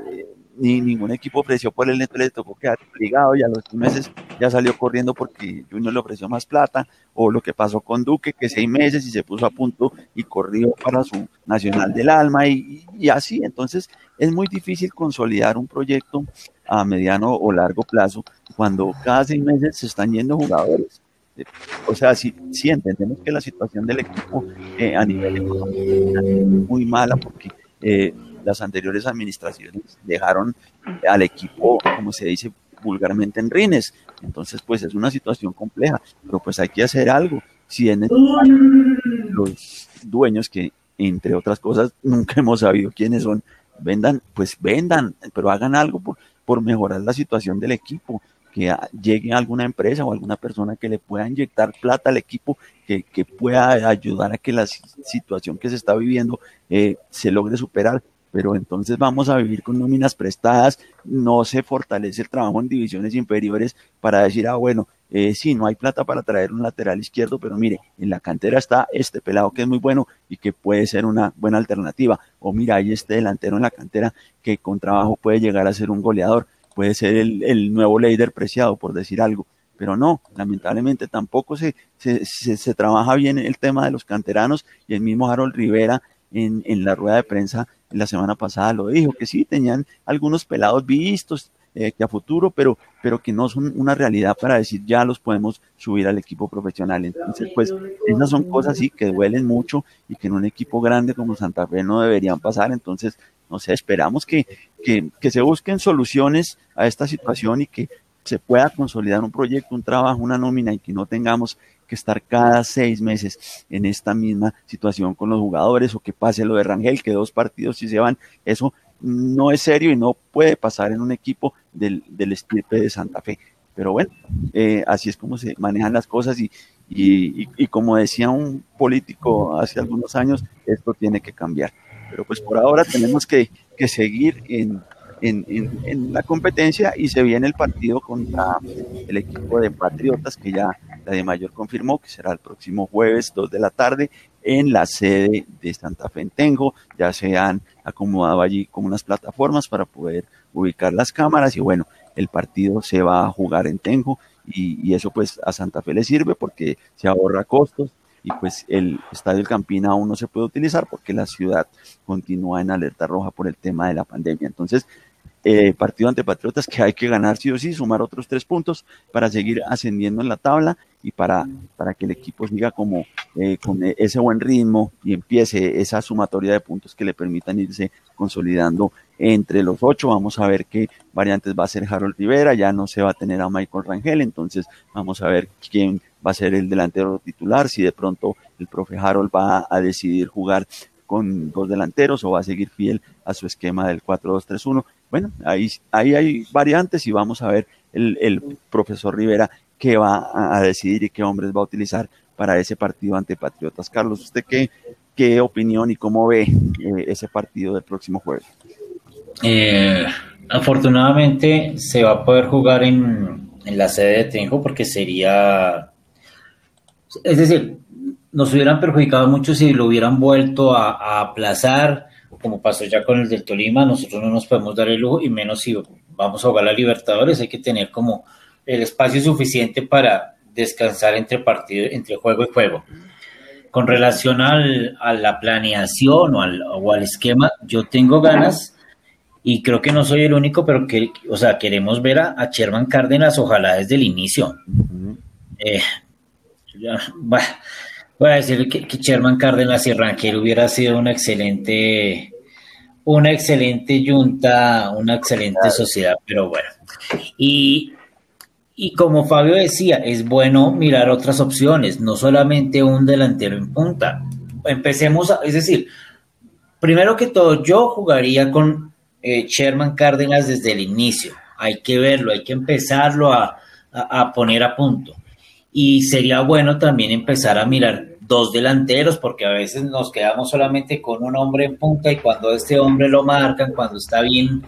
ni ningún equipo ofreció por él, entonces le tocó quedar obligado y a los meses ya salió corriendo porque Junior le ofreció más plata, o lo que pasó con Duque, que seis meses y se puso a punto y corrió para su Nacional del Alma y, así, entonces es muy difícil consolidar un proyecto a mediano o largo plazo cuando cada seis meses se están yendo jugadores. O sea, sí, sí entendemos que la situación del equipo eh, a nivel económico es muy mala porque eh, las anteriores administraciones dejaron al equipo, como se dice vulgarmente, en rines. Entonces, pues es una situación compleja, pero pues hay que hacer algo. Si en los dueños que, entre otras cosas, (laughs) nunca hemos sabido quiénes son, vendan, pues vendan, pero hagan algo por, por mejorar la situación del equipo que llegue alguna empresa o alguna persona que le pueda inyectar plata al equipo, que, que pueda ayudar a que la situación que se está viviendo eh, se logre superar pero entonces vamos a vivir con nóminas prestadas, no se fortalece el trabajo en divisiones inferiores para decir, ah, bueno, eh, sí, no hay plata para traer un lateral izquierdo, pero mire, en la cantera está este pelado que es muy bueno y que puede ser una buena alternativa, o mira, hay este delantero en la cantera que con trabajo puede llegar a ser un goleador, puede ser el, nuevo líder preciado, por decir algo pero no, lamentablemente tampoco se, se, se, trabaja bien el tema de los canteranos y el mismo Harold Rivera en, en la rueda de prensa la semana pasada lo dijo, que sí, tenían algunos pelados vistos, eh, que a futuro, pero, pero que no son una realidad para decir ya los podemos subir al equipo profesional. Entonces, pues esas son cosas sí que duelen mucho y que en un equipo grande como Santa Fe no deberían pasar. Entonces, no sé, esperamos que, que, que se busquen soluciones a esta situación y que se pueda consolidar un proyecto, un trabajo, una nómina y que no tengamos que estar cada seis meses en esta misma situación con los jugadores o que pase lo de Rangel, que dos partidos y se van, eso no es serio y no puede pasar en un equipo del, del estirpe de Santa Fe. Pero bueno, eh, así es como se manejan las cosas y, y, y, como decía un político hace algunos años, esto tiene que cambiar. Pero pues por ahora tenemos que, que seguir en, en, en, la competencia y se viene el partido contra el equipo de Patriotas que ya la de Mayor confirmó que será el próximo jueves 2 de la tarde en la sede de Santa Fe en Tenjo. Ya se han acomodado allí como unas plataformas para poder ubicar las cámaras y bueno, el partido se va a jugar en Tenjo y, y eso pues a Santa Fe le sirve porque se ahorra costos y pues el estadio del Campina aún no se puede utilizar porque la ciudad continúa en alerta roja por el tema de la pandemia. Entonces, eh, partido ante Patriotas que hay que ganar sí o sí, sumar otros tres puntos para seguir ascendiendo en la tabla y para, para que el equipo siga como eh, con ese buen ritmo y empiece esa sumatoria de puntos que le permitan irse consolidando entre los ocho. Vamos a ver qué variantes va a ser Harold Rivera, ya no se va a tener a Michael Rangel, entonces vamos a ver quién va a ser el delantero titular, si de pronto el profe Harold va a decidir jugar con dos delanteros o va a seguir fiel a su esquema del 4-2-3-1. Bueno, ahí, ahí hay variantes y vamos a ver el, el profesor Rivera qué va a decidir y qué hombres va a utilizar para ese partido ante Patriotas. Carlos, ¿usted qué, qué opinión y cómo ve eh, ese partido del próximo jueves? Eh, afortunadamente se va a poder jugar en, en la sede de Tenjo porque sería, es decir, nos hubieran perjudicado mucho si lo hubieran vuelto a, aplazar, como pasó ya con el del Tolima, nosotros no nos podemos dar el lujo, y menos si vamos a jugar a Libertadores, hay que tener como el espacio suficiente para descansar entre partido, entre juego y juego. Con relación al, a la planeación o al, o al esquema, yo tengo ganas y creo que no soy el único, pero que, o sea, queremos ver a, a Sherman Cárdenas, ojalá desde el inicio. Eh, ya, bueno, Voy a decir que, que Sherman Cárdenas y Rangel hubiera sido una excelente, una excelente junta, una excelente sociedad, pero bueno. Y, y como Fabio decía, es bueno mirar otras opciones, no solamente un delantero en punta. Empecemos, a, es decir, primero que todo, yo jugaría con eh, Sherman Cárdenas desde el inicio. Hay que verlo, hay que empezarlo a, a, a poner a punto. Y sería bueno también empezar a mirar dos delanteros, porque a veces nos quedamos solamente con un hombre en punta y cuando este hombre lo marcan, cuando está bien,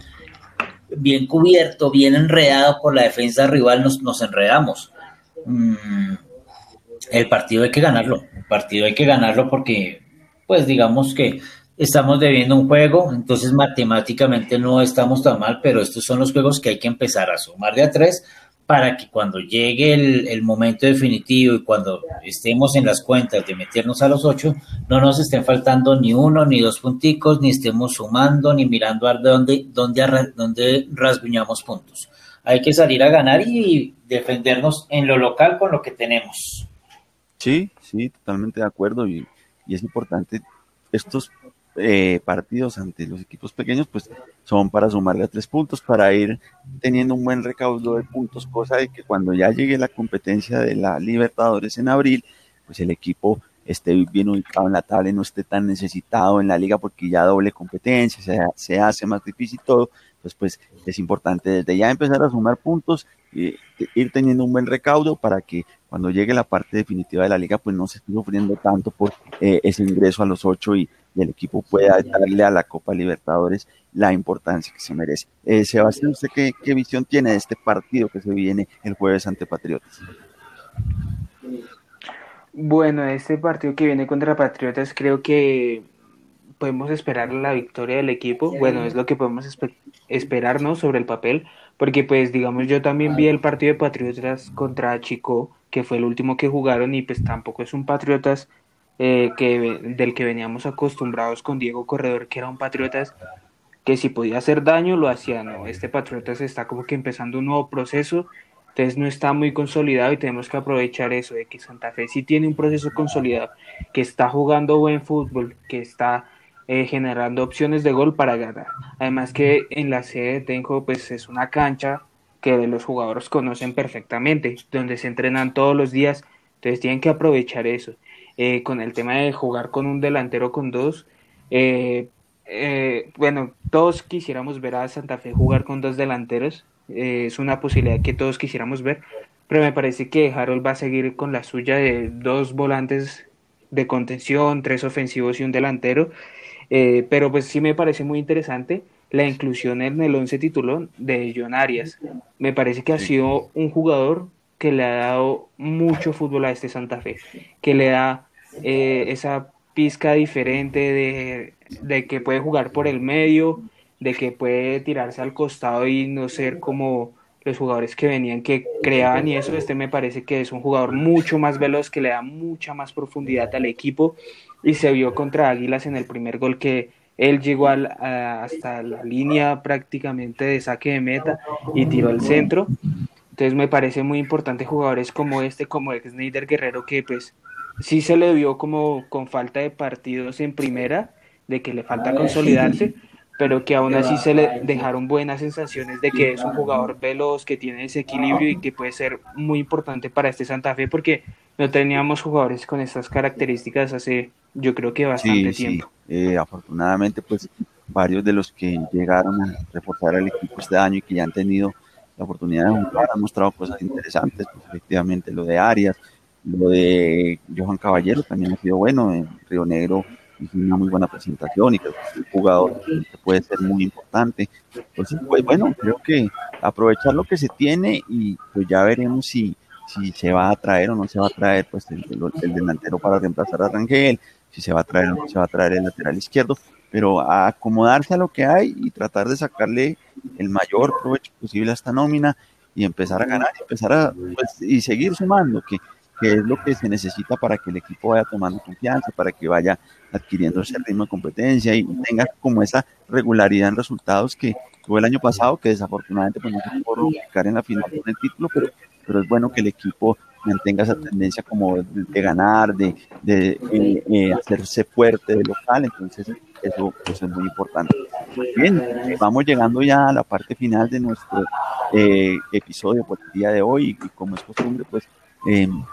bien cubierto, bien enredado por la defensa rival, nos, nos enredamos. Mm, el partido hay que ganarlo, el partido hay que ganarlo porque, pues digamos que estamos debiendo un juego, entonces matemáticamente no estamos tan mal, pero estos son los juegos que hay que empezar a sumar de a tres para que cuando llegue el, momento definitivo y cuando estemos en las cuentas de meternos a los ocho, no nos estén faltando ni uno ni dos punticos, ni estemos sumando, ni mirando a dónde, dónde, dónde rasguñamos puntos. Hay que salir a ganar y defendernos en lo local con lo que tenemos. Sí, sí, totalmente de acuerdo y, y es importante estos eh, partidos ante los equipos pequeños, pues son para sumarle a tres puntos, para ir teniendo un buen recaudo de puntos, cosa de que cuando ya llegue la competencia de la Libertadores en abril, pues el equipo esté bien ubicado en la tabla y no esté tan necesitado en la liga porque ya doble competencia, se, hace más difícil todo, pues, pues es importante desde ya empezar a sumar puntos, y ir teniendo un buen recaudo para que cuando llegue la parte definitiva de la liga, pues no se esté sufriendo tanto por eh, ese ingreso a los ocho y, el equipo pueda darle a la Copa Libertadores la importancia que se merece. Eh, Sebastián, ¿usted qué, qué, visión tiene de este partido que se viene el jueves ante Patriotas? Bueno, este partido que viene contra Patriotas creo que podemos esperar la victoria del equipo. Bueno, es lo que podemos esperarnos sobre el papel, porque pues digamos yo también vi el partido de Patriotas contra Chico, que fue el último que jugaron y pues tampoco es un Patriotas eh, que, del que veníamos acostumbrados con Diego Corredor, que era un Patriotas que si podía hacer daño lo hacía, no, este Patriotas está como que empezando un nuevo proceso, entonces no está muy consolidado y tenemos que aprovechar eso, de que Santa Fe sí tiene un proceso consolidado, que está jugando buen fútbol, que está eh, generando opciones de gol para ganar. Además que en la sede de Tenjo pues es una cancha que los jugadores conocen perfectamente, donde se entrenan todos los días, entonces tienen que aprovechar eso. Eh, con el tema de jugar con un delantero con dos. Eh, eh, bueno, todos quisiéramos ver a Santa Fe jugar con dos delanteros. es una posibilidad que todos quisiéramos ver. Pero me parece que Harold va a seguir con la suya de dos volantes de contención, tres ofensivos y un delantero. pero pues sí me parece muy interesante la inclusión en el once titulón de John Arias. Me parece que ha sido un jugador que le ha dado mucho fútbol a este Santa Fe, que le da eh, esa pizca diferente de, que puede jugar por el medio, de que puede tirarse al costado y no ser como los jugadores que venían que creaban y eso, este me parece que es un jugador mucho más veloz, que le da mucha más profundidad al equipo. Y se vio contra Águilas en el primer gol que él llegó hasta la línea prácticamente de saque de meta y tiró al centro entonces me parece muy importante jugadores como este, como Snyder Guerrero, que pues sí se le vio como con falta de partidos en primera, de que le falta consolidarse, pero que aún así se le dejaron buenas sensaciones de que es un jugador veloz, que tiene ese equilibrio y que puede ser muy importante para este Santa Fe, porque no teníamos jugadores con estas características hace yo creo que bastante tiempo. Eh, afortunadamente pues varios de los que llegaron a reforzar al equipo este año y que ya han tenido la oportunidad de jugar, ha mostrado cosas interesantes, pues, efectivamente lo de Arias, lo de Johan Caballero también ha sido bueno, en Río Negro hizo una muy buena presentación y que es un jugador que puede ser muy importante. Entonces, pues bueno, creo que aprovechar lo que se tiene y pues ya veremos si, si se va a traer o no se va a traer pues el, el delantero para reemplazar a Rangel, si se va a traer o no se va a traer el lateral izquierdo, pero a acomodarse a lo que hay y tratar de sacarle el mayor provecho posible a esta nómina y empezar a ganar y empezar a pues, y seguir sumando, que, que, es lo que se necesita para que el equipo vaya tomando confianza, para que vaya adquiriendo ese ritmo de competencia y tenga como esa regularidad en resultados que tuvo el año pasado, que desafortunadamente pues, no se pudo ubicar en la final con el título, pero, pero es bueno que el equipo mantenga esa tendencia como de, ganar, de, de eh, eh, hacerse fuerte de local, entonces eso, es muy importante. Bien, vamos llegando ya a la parte final de nuestro eh, episodio por el día de hoy y, como es costumbre, pues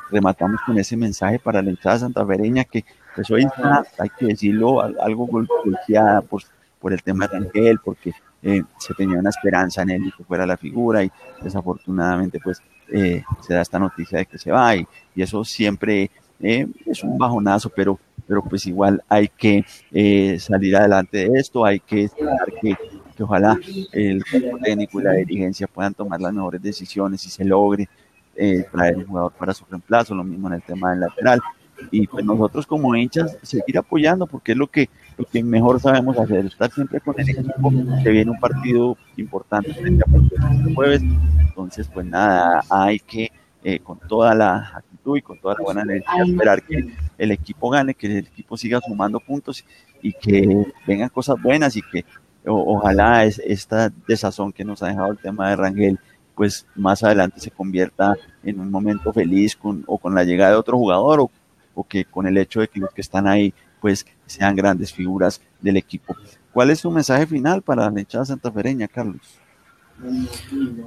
rematamos con ese mensaje para la entrada santafereña que pues hoy está, hay que decirlo, algo golpeada por, por el tema de Ángel, porque eh, se tenía una esperanza en él y que fuera la figura y desafortunadamente pues eh, se da esta noticia de que se va y, y eso siempre eh, es un bajonazo, pero, pero pues igual hay que eh, salir adelante de esto, hay que esperar que, que ojalá el técnico y la dirigencia puedan tomar las mejores decisiones y se logre eh, traer un jugador para su reemplazo, lo mismo en el tema del lateral. Y pues nosotros como hinchas seguir apoyando porque es lo que, lo que mejor sabemos hacer, estar siempre con el equipo, que viene un partido importante frente a el jueves, entonces pues nada, hay que eh, con toda la actitud y con toda la buena energía esperar que el equipo gane, que el equipo siga sumando puntos y que vengan cosas buenas y que o- ojalá es, esta desazón que nos ha dejado el tema de Rangel pues más adelante se convierta en un momento feliz con, o con la llegada de otro jugador o, o que con el hecho de que los que están ahí pues sean grandes figuras del equipo. ¿Cuál es su mensaje final para la hinchada santafereña, Carlos?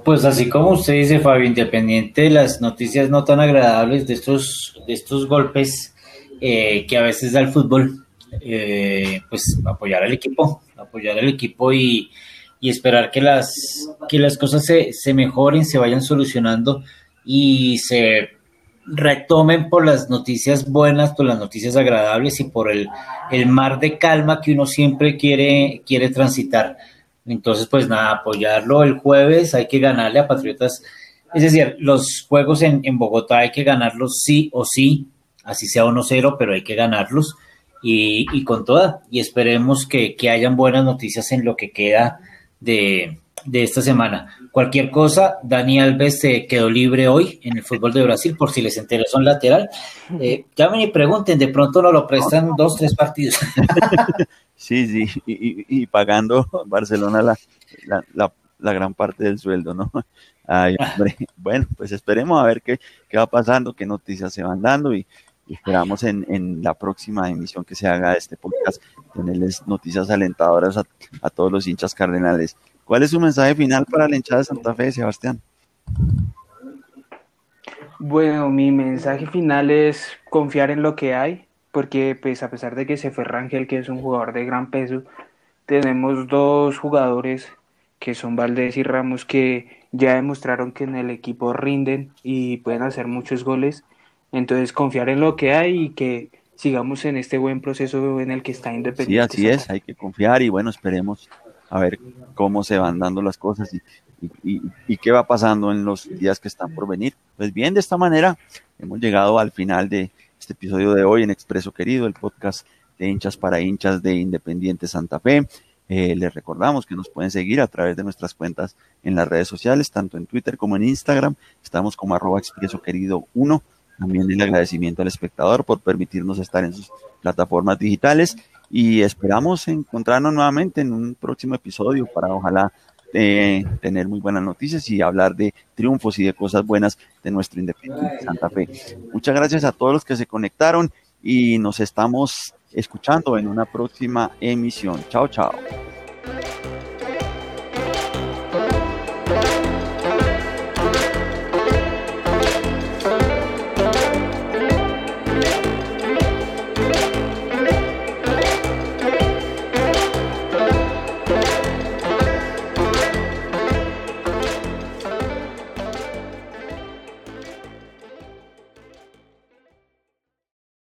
Pues así como usted dice, Fabio, independiente de las noticias no tan agradables de estos, de estos golpes eh, que a veces da el fútbol, eh, pues apoyar al equipo, apoyar al equipo y, y esperar que las, que las cosas se, se mejoren, se vayan solucionando y se retomen por las noticias buenas, por las noticias agradables y por el, el mar de calma que uno siempre quiere, quiere transitar. Entonces, pues nada, apoyarlo el jueves, hay que ganarle a Patriotas. Es decir, los juegos en, en Bogotá hay que ganarlos sí o sí, así sea 1-0, pero hay que ganarlos y, y con toda. Y esperemos que, que hayan buenas noticias en lo que queda de, de esta semana. Cualquier cosa, Dani Alves se quedó libre hoy en el fútbol de Brasil, por si les interesa un lateral. Eh, llamen y pregunten, de pronto nos lo prestan dos, tres partidos. (laughs) Sí, sí, y, pagando Barcelona la, la, la, gran parte del sueldo, ¿no? Ay, hombre. Bueno, pues esperemos a ver qué, qué va pasando, qué noticias se van dando y, y esperamos en, en la próxima emisión que se haga de este podcast tenerles noticias alentadoras a, a todos los hinchas cardenales. ¿Cuál es su mensaje final para la hinchada de Santa Fe, Sebastián? Bueno, mi mensaje final es confiar en lo que hay, porque pues a pesar de que se fue Rangel, que es un jugador de gran peso, tenemos dos jugadores que son Valdés y Ramos que ya demostraron que en el equipo rinden y pueden hacer muchos goles. Entonces confiar en lo que hay y que sigamos en este buen proceso en el que está Sí, Independiente. así es, hay que confiar y bueno, esperemos a ver cómo se van dando las cosas y, qué va pasando en los días que están por venir. Pues bien, de esta manera hemos llegado al final de este episodio de hoy en Expreso Querido, el podcast de hinchas para hinchas de Independiente Santa Fe. Eh, les recordamos que nos pueden seguir a través de nuestras cuentas en las redes sociales, tanto en Twitter como en Instagram. Estamos como arroba expreso querido 1. También el agradecimiento al espectador por permitirnos estar en sus plataformas digitales y esperamos encontrarnos nuevamente en un próximo episodio para ojalá eh, tener muy buenas noticias y hablar de triunfos y de cosas buenas de nuestro Independiente Santa Fe. Muchas gracias a todos los que se conectaron y nos estamos escuchando en una próxima emisión. Chao, chao.